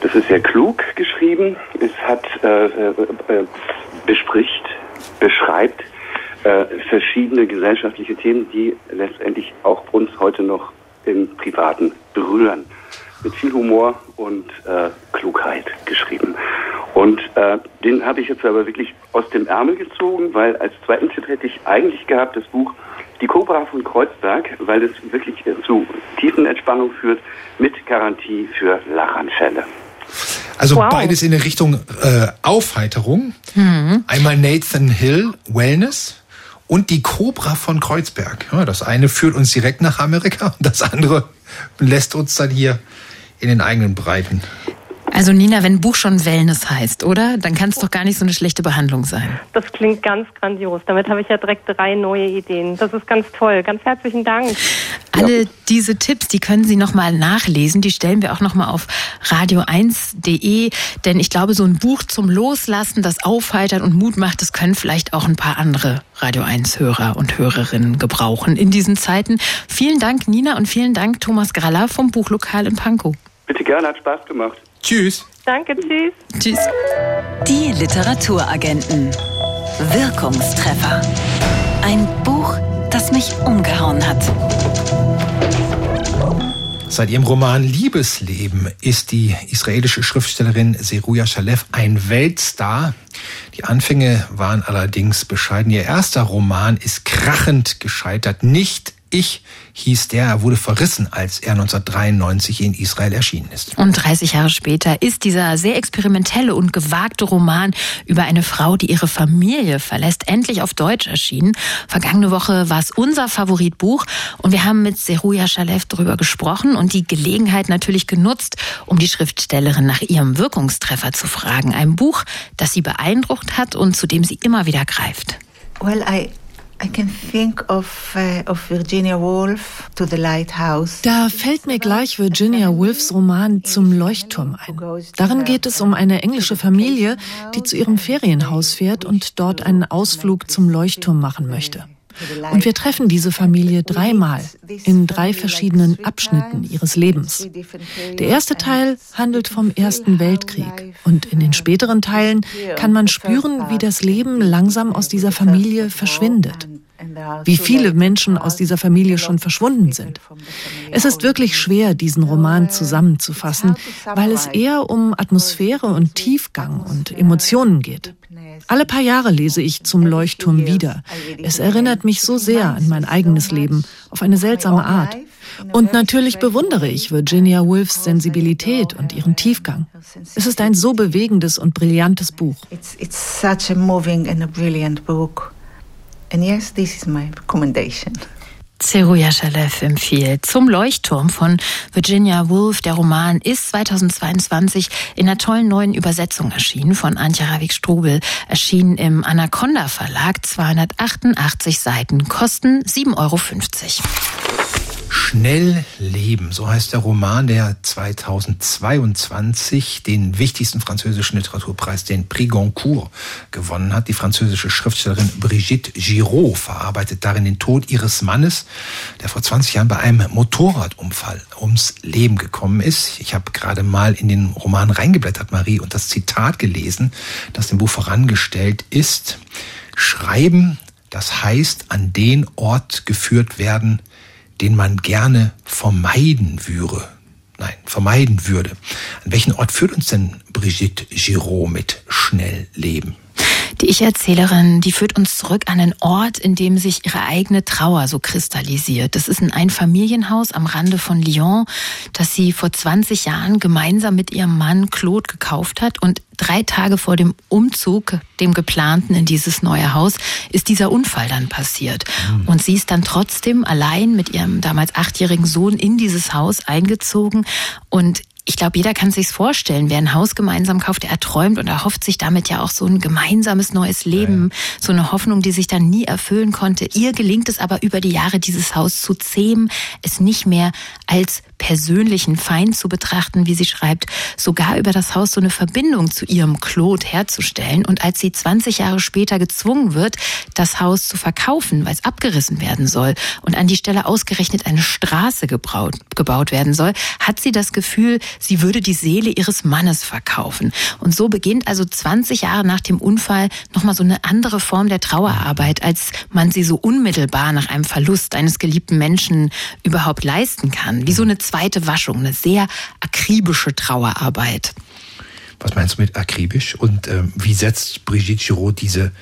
Das ist sehr klug geschrieben. Es hat äh, äh, äh bespricht, beschreibt verschiedene gesellschaftliche Themen, die letztendlich auch uns heute noch im Privaten berühren mit viel Humor und äh, Klugheit geschrieben. Und äh, den habe ich jetzt aber wirklich aus dem Ärmel gezogen, weil als zweiten Tipp hätte ich eigentlich gehabt das Buch Die Cobra von Kreuzberg, weil es wirklich zu tiefen Entspannung führt, mit Garantie für Lachanfälle. Also wow. beides in der Richtung äh, Aufheiterung. Mhm. Einmal Nathan Hill Wellness und die Cobra von Kreuzberg. Ja, das eine führt uns direkt nach Amerika und das andere lässt uns dann hier in den eigenen Breiten. Also Nina, wenn ein Buch schon Wellness heißt, oder? Dann kann es doch gar nicht so eine schlechte Behandlung sein. Das klingt ganz grandios. Damit habe ich ja direkt drei neue Ideen. Das ist ganz toll. Ganz herzlichen Dank. Alle ja. diese Tipps, die können Sie nochmal nachlesen. Die stellen wir auch nochmal auf radio1.de. Denn ich glaube, so ein Buch zum Loslassen, das aufheitert und Mut macht, das können vielleicht auch ein paar andere Radio 1 Hörer und Hörerinnen gebrauchen in diesen Zeiten. Vielen Dank, Nina, und vielen Dank, Thomas Graller vom Buchlokal in Pankow. Bitte gerne, hat Spaß gemacht. Tschüss. Danke, tschüss. Tschüss. Die Literaturagenten. Wirkungstreffer. Ein Buch, das mich umgehauen hat. Seit ihrem Roman Liebesleben ist die israelische Schriftstellerin Seruja Shalev ein Weltstar. Die Anfänge waren allerdings bescheiden. Ihr erster Roman ist krachend gescheitert. Nicht ich hieß der, er wurde verrissen, als er 1993 in Israel erschienen ist. Und 30 Jahre später ist dieser sehr experimentelle und gewagte Roman über eine Frau, die ihre Familie verlässt, endlich auf Deutsch erschienen. Vergangene Woche war es unser Favoritbuch und wir haben mit Seruja Shalev darüber gesprochen und die Gelegenheit natürlich genutzt, um die Schriftstellerin nach ihrem Wirkungstreffer zu fragen. Ein Buch, das sie beeindruckt hat und zu dem sie immer wieder greift. Well, I Of, uh, of da fällt mir gleich Virginia Woolfs Roman Zum Leuchtturm ein. Darin geht es um eine englische Familie, die zu ihrem Ferienhaus fährt und dort einen Ausflug zum Leuchtturm machen möchte. Und wir treffen diese Familie dreimal in drei verschiedenen Abschnitten ihres Lebens. Der erste Teil handelt vom Ersten Weltkrieg und in den späteren Teilen kann man spüren, wie das Leben langsam aus dieser Familie verschwindet. Wie viele Menschen aus dieser Familie schon verschwunden sind. Es ist wirklich schwer, diesen Roman zusammenzufassen, weil es eher um Atmosphäre und Tiefgang und Emotionen geht. Alle paar Jahre lese ich zum Leuchtturm wieder. Es erinnert mich so sehr an mein eigenes Leben, auf eine seltsame Art. Und natürlich bewundere ich Virginia Woolfs Sensibilität und ihren Tiefgang. Es ist ein so bewegendes und brillantes Buch. And yes, this is my recommendation. Zeruja Shalev empfiehlt Zum Leuchtturm von Virginia Woolf. Der Roman ist 2022 in einer tollen neuen Übersetzung erschienen von Antje Ravik-Strubel. Erschienen im Anaconda Verlag. 288 Seiten, kosten 7,50 Euro. Schnell leben, so heißt der Roman, der 2022 den wichtigsten französischen Literaturpreis, den Prix Goncourt, gewonnen hat. Die französische Schriftstellerin Brigitte Giraud verarbeitet darin den Tod ihres Mannes, der vor 20 Jahren bei einem Motorradunfall ums Leben gekommen ist. Ich habe gerade mal in den Roman reingeblättert, Marie, und das Zitat gelesen, das dem Buch vorangestellt ist. Schreiben, das heißt an den Ort geführt werden, den man gerne vermeiden würde. Nein, vermeiden würde. An welchen Ort führt uns denn Brigitte Giraud mit Schnellleben? Die Ich-Erzählerin, die führt uns zurück an einen Ort, in dem sich ihre eigene Trauer so kristallisiert. Das ist ein Einfamilienhaus am Rande von Lyon, das sie vor 20 Jahren gemeinsam mit ihrem Mann Claude gekauft hat. Und drei Tage vor dem Umzug, dem geplanten in dieses neue Haus, ist dieser Unfall dann passiert. Mhm. Und sie ist dann trotzdem allein mit ihrem damals achtjährigen Sohn in dieses Haus eingezogen und ich glaube, jeder kann sich's vorstellen. Wer ein Haus gemeinsam kauft, der erträumt und erhofft sich damit ja auch so ein gemeinsames neues Leben, ja. so eine Hoffnung, die sich dann nie erfüllen konnte. Ihr gelingt es aber über die Jahre, dieses Haus zu zähmen, es nicht mehr als persönlichen Feind zu betrachten, wie sie schreibt, sogar über das Haus so eine Verbindung zu ihrem Claude herzustellen. Und als sie 20 Jahre später gezwungen wird, das Haus zu verkaufen, weil es abgerissen werden soll und an die Stelle ausgerechnet eine Straße gebaut, gebaut werden soll, hat sie das Gefühl, sie würde die Seele ihres Mannes verkaufen. Und so beginnt also 20 Jahre nach dem Unfall nochmal so eine andere Form der Trauerarbeit, als man sie so unmittelbar nach einem Verlust eines geliebten Menschen überhaupt leisten kann. Wie so eine zweite Waschung, eine sehr akribische Trauerarbeit. Was meinst du mit akribisch? Und äh, wie setzt Brigitte Giraud diese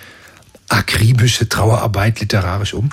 akribische Trauerarbeit literarisch um?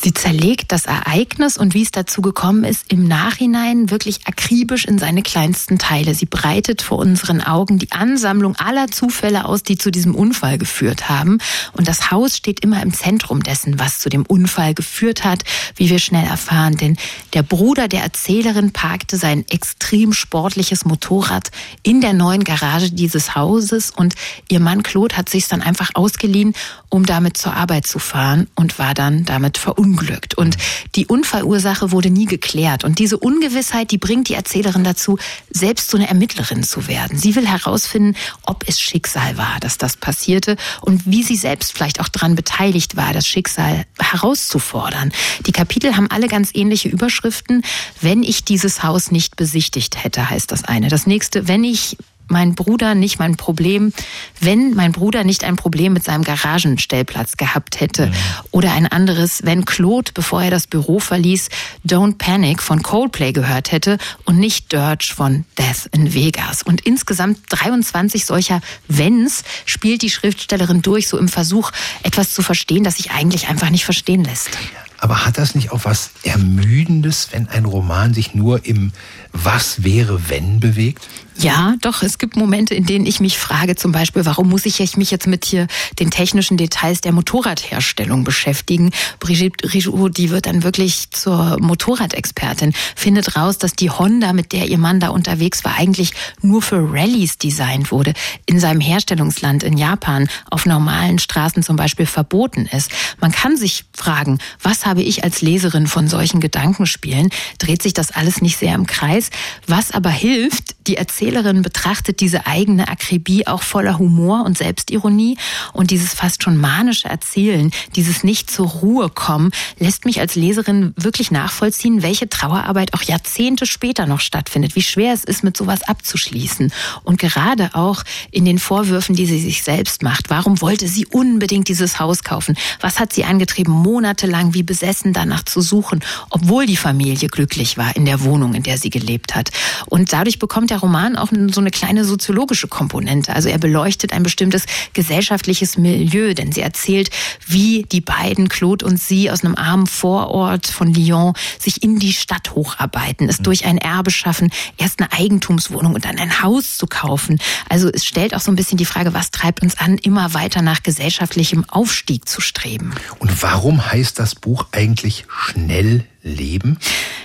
Sie zerlegt das Ereignis und wie es dazu gekommen ist, im Nachhinein wirklich akribisch in seine kleinsten Teile. Sie breitet vor unseren Augen die Ansammlung aller Zufälle aus, die zu diesem Unfall geführt haben. Und das Haus steht immer im Zentrum dessen, was zu dem Unfall geführt hat, wie wir schnell erfahren. Denn der Bruder der Erzählerin parkte sein extrem sportliches Motorrad in der neuen Garage dieses Hauses und ihr Mann Claude hat sich dann einfach ausgeliehen, um damit zur Arbeit zu fahren und war dann damit verunglückt. Und die Unfallursache wurde nie geklärt. Und diese Ungewissheit, die bringt die Erzählerin dazu, selbst so eine Ermittlerin zu werden. Sie will herausfinden, ob es Schicksal war, dass das passierte und wie sie selbst vielleicht auch daran beteiligt war, das Schicksal herauszufordern. Die Kapitel haben alle ganz ähnliche Überschriften. Wenn ich dieses Haus nicht besichtigt hätte, heißt das eine. Das nächste, wenn ich mein Bruder nicht mein Problem, wenn mein Bruder nicht ein Problem mit seinem Garagenstellplatz gehabt hätte. Mhm. Oder ein anderes, wenn Claude, bevor er das Büro verließ, Don't Panic von Coldplay gehört hätte und nicht Dirge von Death in Vegas. Und insgesamt 23 solcher Wenns spielt die Schriftstellerin durch, so im Versuch, etwas zu verstehen, das sich eigentlich einfach nicht verstehen lässt. Aber hat das nicht auch was Ermüdendes, wenn ein Roman sich nur im Was wäre, wenn bewegt? Ja, doch, es gibt Momente, in denen ich mich frage, zum Beispiel, warum muss ich mich jetzt mit hier den technischen Details der Motorradherstellung beschäftigen? Brigitte Rijoux, die wird dann wirklich zur Motorradexpertin, findet raus, dass die Honda, mit der ihr Mann da unterwegs war, eigentlich nur für Rallyes designt wurde, in seinem Herstellungsland in Japan auf normalen Straßen zum Beispiel verboten ist. Man kann sich fragen, was habe ich als Leserin von solchen Gedankenspielen? Dreht sich das alles nicht sehr im Kreis? Was aber hilft, die Erzählerin betrachtet diese eigene Akribie auch voller Humor und Selbstironie und dieses fast schon manische Erzählen, dieses nicht zur Ruhe kommen, lässt mich als Leserin wirklich nachvollziehen, welche Trauerarbeit auch Jahrzehnte später noch stattfindet, wie schwer es ist, mit sowas abzuschließen. Und gerade auch in den Vorwürfen, die sie sich selbst macht. Warum wollte sie unbedingt dieses Haus kaufen? Was hat sie angetrieben, monatelang wie besessen danach zu suchen, obwohl die Familie glücklich war in der Wohnung, in der sie gelebt hat? Und dadurch bekommt der der Auch so eine kleine soziologische Komponente. Also er beleuchtet ein bestimmtes gesellschaftliches Milieu, denn sie erzählt, wie die beiden, Claude und sie, aus einem armen Vorort von Lyon sich in die Stadt hocharbeiten, es mhm. durch ein Erbe schaffen, erst eine Eigentumswohnung und dann ein Haus zu kaufen. Also es stellt auch so ein bisschen die Frage, was treibt uns an, immer weiter nach gesellschaftlichem Aufstieg zu streben. Und warum heißt das Buch eigentlich Schnell leben?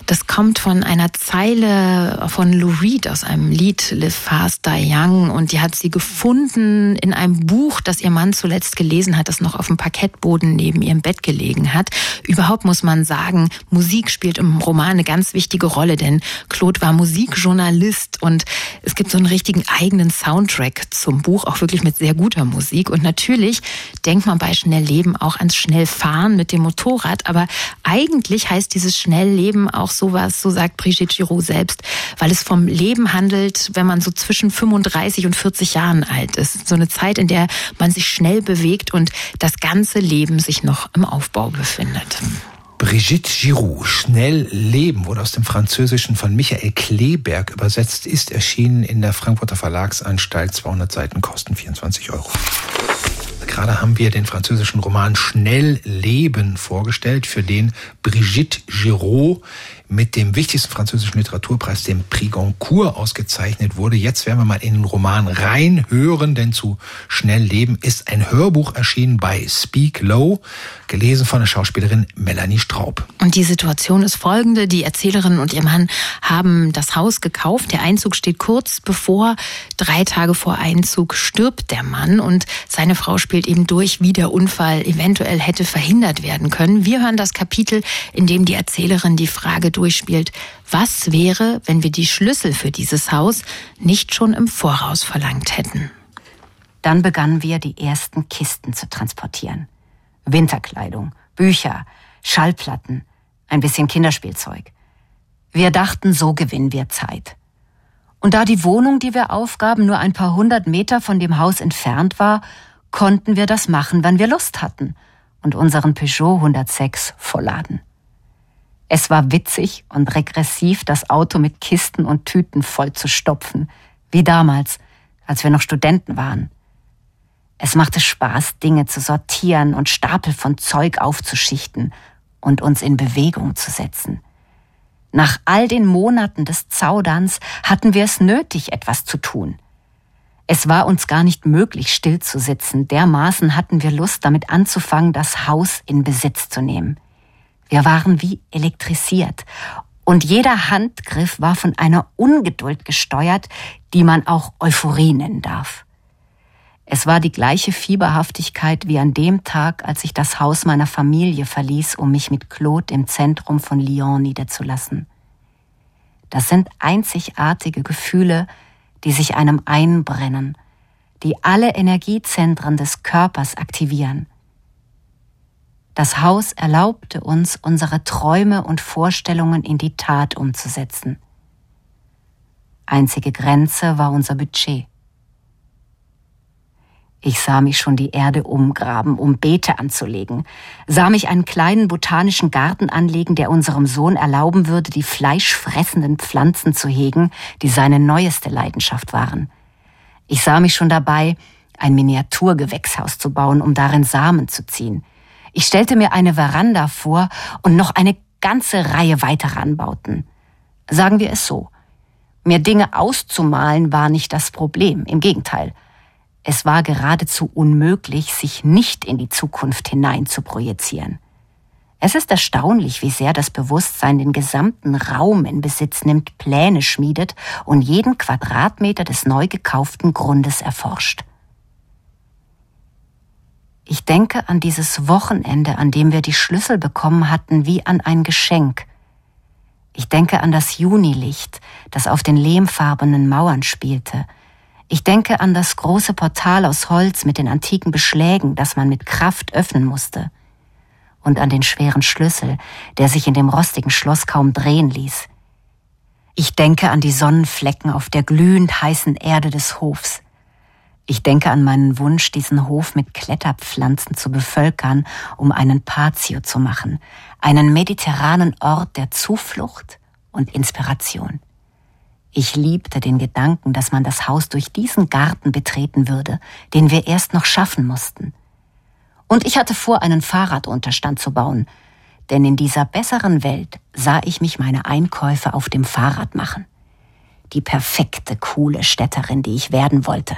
Das kommt von einer Zeile von Lou Reed aus einem Lied Live Fast Die Young und die hat sie gefunden in einem Buch, das ihr Mann zuletzt gelesen hat, das noch auf dem Parkettboden neben ihrem Bett gelegen hat. Überhaupt muss man sagen, Musik spielt im Roman eine ganz wichtige Rolle, denn Claude war Musikjournalist und es gibt so einen richtigen eigenen Soundtrack zum Buch, auch wirklich mit sehr guter Musik und natürlich denkt man bei Schnellleben auch ans Schnellfahren mit dem Motorrad, aber eigentlich heißt dieses dieses Schnellleben auch sowas, so sagt Brigitte Giraud selbst, weil es vom Leben handelt, wenn man so zwischen 35 und 40 Jahren alt ist. So eine Zeit, in der man sich schnell bewegt und das ganze Leben sich noch im Aufbau befindet. Brigitte Giroud, Schnell Leben, wurde aus dem Französischen von Michael Kleberg übersetzt, ist erschienen in der Frankfurter Verlagsanstalt. 200 Seiten kosten 24 Euro. Gerade haben wir den französischen Roman Schnell Leben vorgestellt, für den Brigitte Giraud mit dem wichtigsten französischen Literaturpreis, dem Prix Goncourt, ausgezeichnet wurde. Jetzt werden wir mal in den Roman reinhören, denn zu Schnell Leben ist ein Hörbuch erschienen bei Speak Low, gelesen von der Schauspielerin Melanie Straub. Und die Situation ist folgende. Die Erzählerin und ihr Mann haben das Haus gekauft. Der Einzug steht kurz bevor. Drei Tage vor Einzug stirbt der Mann und seine Frau spielt eben durch, wie der Unfall eventuell hätte verhindert werden können. Wir hören das Kapitel, in dem die Erzählerin die Frage durchspielt, was wäre, wenn wir die Schlüssel für dieses Haus nicht schon im Voraus verlangt hätten. Dann begannen wir, die ersten Kisten zu transportieren. Winterkleidung, Bücher, Schallplatten, ein bisschen Kinderspielzeug. Wir dachten, so gewinnen wir Zeit. Und da die Wohnung, die wir aufgaben, nur ein paar hundert Meter von dem Haus entfernt war, konnten wir das machen, wann wir Lust hatten und unseren Peugeot 106 vollladen. Es war witzig und regressiv, das Auto mit Kisten und Tüten voll zu stopfen, wie damals, als wir noch Studenten waren. Es machte Spaß, Dinge zu sortieren und Stapel von Zeug aufzuschichten und uns in Bewegung zu setzen. Nach all den Monaten des Zauderns hatten wir es nötig, etwas zu tun. Es war uns gar nicht möglich, still zu sitzen. Dermaßen hatten wir Lust, damit anzufangen, das Haus in Besitz zu nehmen. Wir waren wie elektrisiert. Und jeder Handgriff war von einer Ungeduld gesteuert, die man auch Euphorie nennen darf. Es war die gleiche Fieberhaftigkeit wie an dem Tag, als ich das Haus meiner Familie verließ, um mich mit Claude im Zentrum von Lyon niederzulassen. Das sind einzigartige Gefühle, die sich einem einbrennen, die alle Energiezentren des Körpers aktivieren. Das Haus erlaubte uns, unsere Träume und Vorstellungen in die Tat umzusetzen. Einzige Grenze war unser Budget. Ich sah mich schon die Erde umgraben, um Beete anzulegen, sah mich einen kleinen botanischen Garten anlegen, der unserem Sohn erlauben würde, die fleischfressenden Pflanzen zu hegen, die seine neueste Leidenschaft waren. Ich sah mich schon dabei, ein Miniaturgewächshaus zu bauen, um darin Samen zu ziehen. Ich stellte mir eine Veranda vor und noch eine ganze Reihe weiterer Anbauten. Sagen wir es so. Mir Dinge auszumalen war nicht das Problem, im Gegenteil. Es war geradezu unmöglich, sich nicht in die Zukunft hinein zu projizieren. Es ist erstaunlich, wie sehr das Bewusstsein den gesamten Raum in Besitz nimmt, Pläne schmiedet und jeden Quadratmeter des neu gekauften Grundes erforscht. Ich denke an dieses Wochenende, an dem wir die Schlüssel bekommen hatten, wie an ein Geschenk. Ich denke an das Junilicht, das auf den lehmfarbenen Mauern spielte, ich denke an das große Portal aus Holz mit den antiken Beschlägen, das man mit Kraft öffnen musste. Und an den schweren Schlüssel, der sich in dem rostigen Schloss kaum drehen ließ. Ich denke an die Sonnenflecken auf der glühend heißen Erde des Hofs. Ich denke an meinen Wunsch, diesen Hof mit Kletterpflanzen zu bevölkern, um einen Patio zu machen, einen mediterranen Ort der Zuflucht und Inspiration. Ich liebte den Gedanken, dass man das Haus durch diesen Garten betreten würde, den wir erst noch schaffen mussten. Und ich hatte vor, einen Fahrradunterstand zu bauen, denn in dieser besseren Welt sah ich mich meine Einkäufe auf dem Fahrrad machen. Die perfekte, coole Städterin, die ich werden wollte.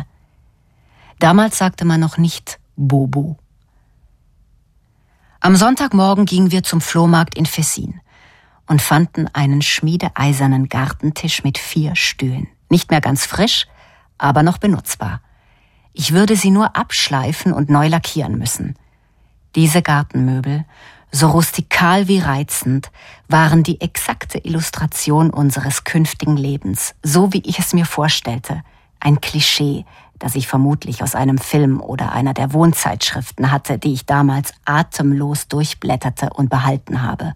Damals sagte man noch nicht Bobo. Am Sonntagmorgen gingen wir zum Flohmarkt in Fessin und fanden einen schmiedeeisernen Gartentisch mit vier Stühlen. Nicht mehr ganz frisch, aber noch benutzbar. Ich würde sie nur abschleifen und neu lackieren müssen. Diese Gartenmöbel, so rustikal wie reizend, waren die exakte Illustration unseres künftigen Lebens, so wie ich es mir vorstellte. Ein Klischee, das ich vermutlich aus einem Film oder einer der Wohnzeitschriften hatte, die ich damals atemlos durchblätterte und behalten habe.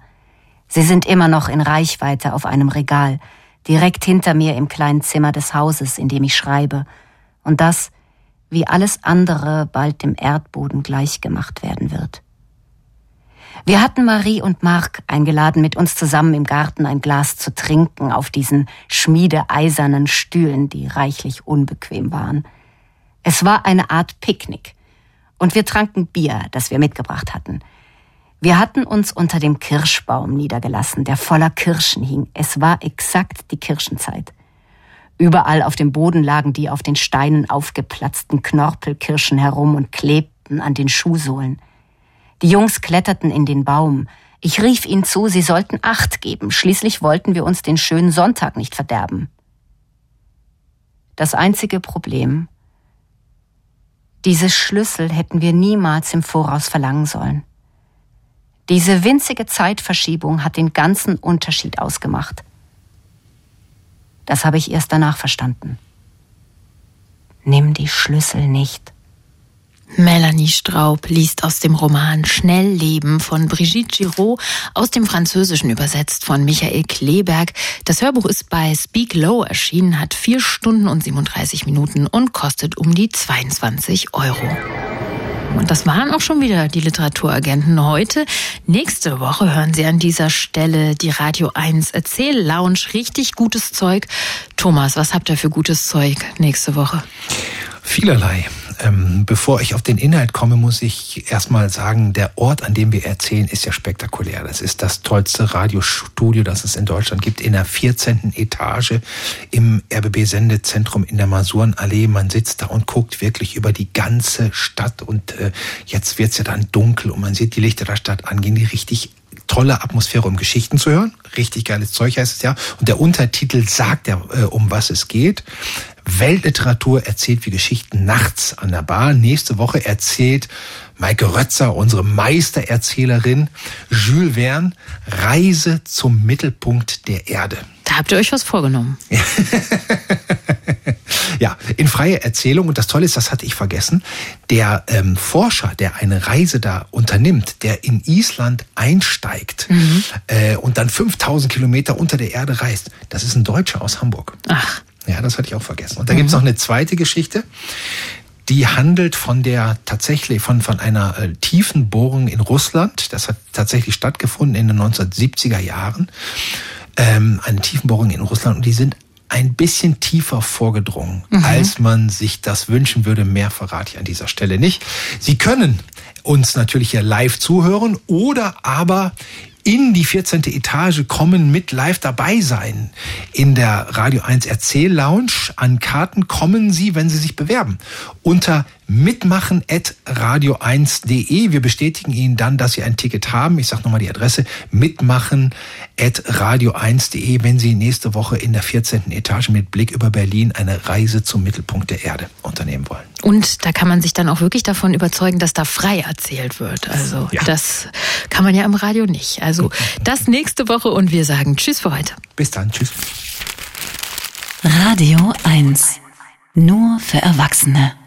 Sie sind immer noch in Reichweite auf einem Regal, direkt hinter mir im kleinen Zimmer des Hauses, in dem ich schreibe, und das, wie alles andere, bald dem Erdboden gleichgemacht werden wird. Wir hatten Marie und Marc eingeladen, mit uns zusammen im Garten ein Glas zu trinken auf diesen schmiedeeisernen Stühlen, die reichlich unbequem waren. Es war eine Art Picknick. Und wir tranken Bier, das wir mitgebracht hatten – wir hatten uns unter dem Kirschbaum niedergelassen, der voller Kirschen hing. Es war exakt die Kirschenzeit. Überall auf dem Boden lagen die auf den Steinen aufgeplatzten Knorpelkirschen herum und klebten an den Schuhsohlen. Die Jungs kletterten in den Baum. Ich rief ihnen zu, sie sollten Acht geben. Schließlich wollten wir uns den schönen Sonntag nicht verderben. Das einzige Problem, diese Schlüssel hätten wir niemals im Voraus verlangen sollen. Diese winzige Zeitverschiebung hat den ganzen Unterschied ausgemacht. Das habe ich erst danach verstanden. Nimm die Schlüssel nicht. Melanie Straub liest aus dem Roman Schnellleben von Brigitte Giraud, aus dem Französischen übersetzt von Michael Kleberg. Das Hörbuch ist bei Speak Low erschienen, hat vier Stunden und 37 Minuten und kostet um die 22 Euro. Und das waren auch schon wieder die Literaturagenten heute. Nächste Woche hören Sie an dieser Stelle die Radio 1 Erzähl-Lounge. Richtig gutes Zeug. Thomas, was habt ihr für gutes Zeug nächste Woche? Vielerlei. Ähm, bevor ich auf den Inhalt komme, muss ich erstmal sagen, der Ort, an dem wir erzählen, ist ja spektakulär. Das ist das tollste Radiostudio, das es in Deutschland gibt, in der 14. Etage im RBB-Sendezentrum in der Masurenallee. Man sitzt da und guckt wirklich über die ganze Stadt und äh, jetzt wird's ja dann dunkel und man sieht die Lichter der Stadt angehen, die richtig tolle Atmosphäre, um Geschichten zu hören. Richtig geiles Zeug heißt es ja. Und der Untertitel sagt ja, äh, um was es geht. Weltliteratur erzählt wie Geschichten nachts an der Bar. Nächste Woche erzählt Maike Rötzer, unsere Meistererzählerin, Jules Verne, Reise zum Mittelpunkt der Erde. Da habt ihr euch was vorgenommen. ja, in freie Erzählung. Und das Tolle ist, das hatte ich vergessen, der ähm, Forscher, der eine Reise da unternimmt, der in Island einsteigt mhm. äh, und dann 5000 Kilometer unter der Erde reist, das ist ein Deutscher aus Hamburg. Ach. Ja, das hatte ich auch vergessen. Und da mhm. gibt es noch eine zweite Geschichte die handelt von der tatsächlich von von einer äh, tiefen Bohrung in Russland. Das hat tatsächlich stattgefunden in den 1970er Jahren. Ähm, eine Tiefenbohrung in Russland und die sind ein bisschen tiefer vorgedrungen, mhm. als man sich das wünschen würde. Mehr verrate ich an dieser Stelle nicht. Sie können uns natürlich hier live zuhören oder aber in die 14. Etage kommen, mit live dabei sein. In der Radio 1 Erzähl Lounge an Karten kommen Sie, wenn Sie sich bewerben. Unter mitmachen at radio1.de. Wir bestätigen Ihnen dann, dass Sie ein Ticket haben. Ich sage nochmal die Adresse mitmachen at radio1.de, wenn Sie nächste Woche in der 14. Etage mit Blick über Berlin eine Reise zum Mittelpunkt der Erde unternehmen wollen. Und da kann man sich dann auch wirklich davon überzeugen, dass da frei erzählt wird. Also ja. das kann man ja im Radio nicht. Also das nächste Woche und wir sagen Tschüss für heute. Bis dann, Tschüss. Radio 1. Nur für Erwachsene.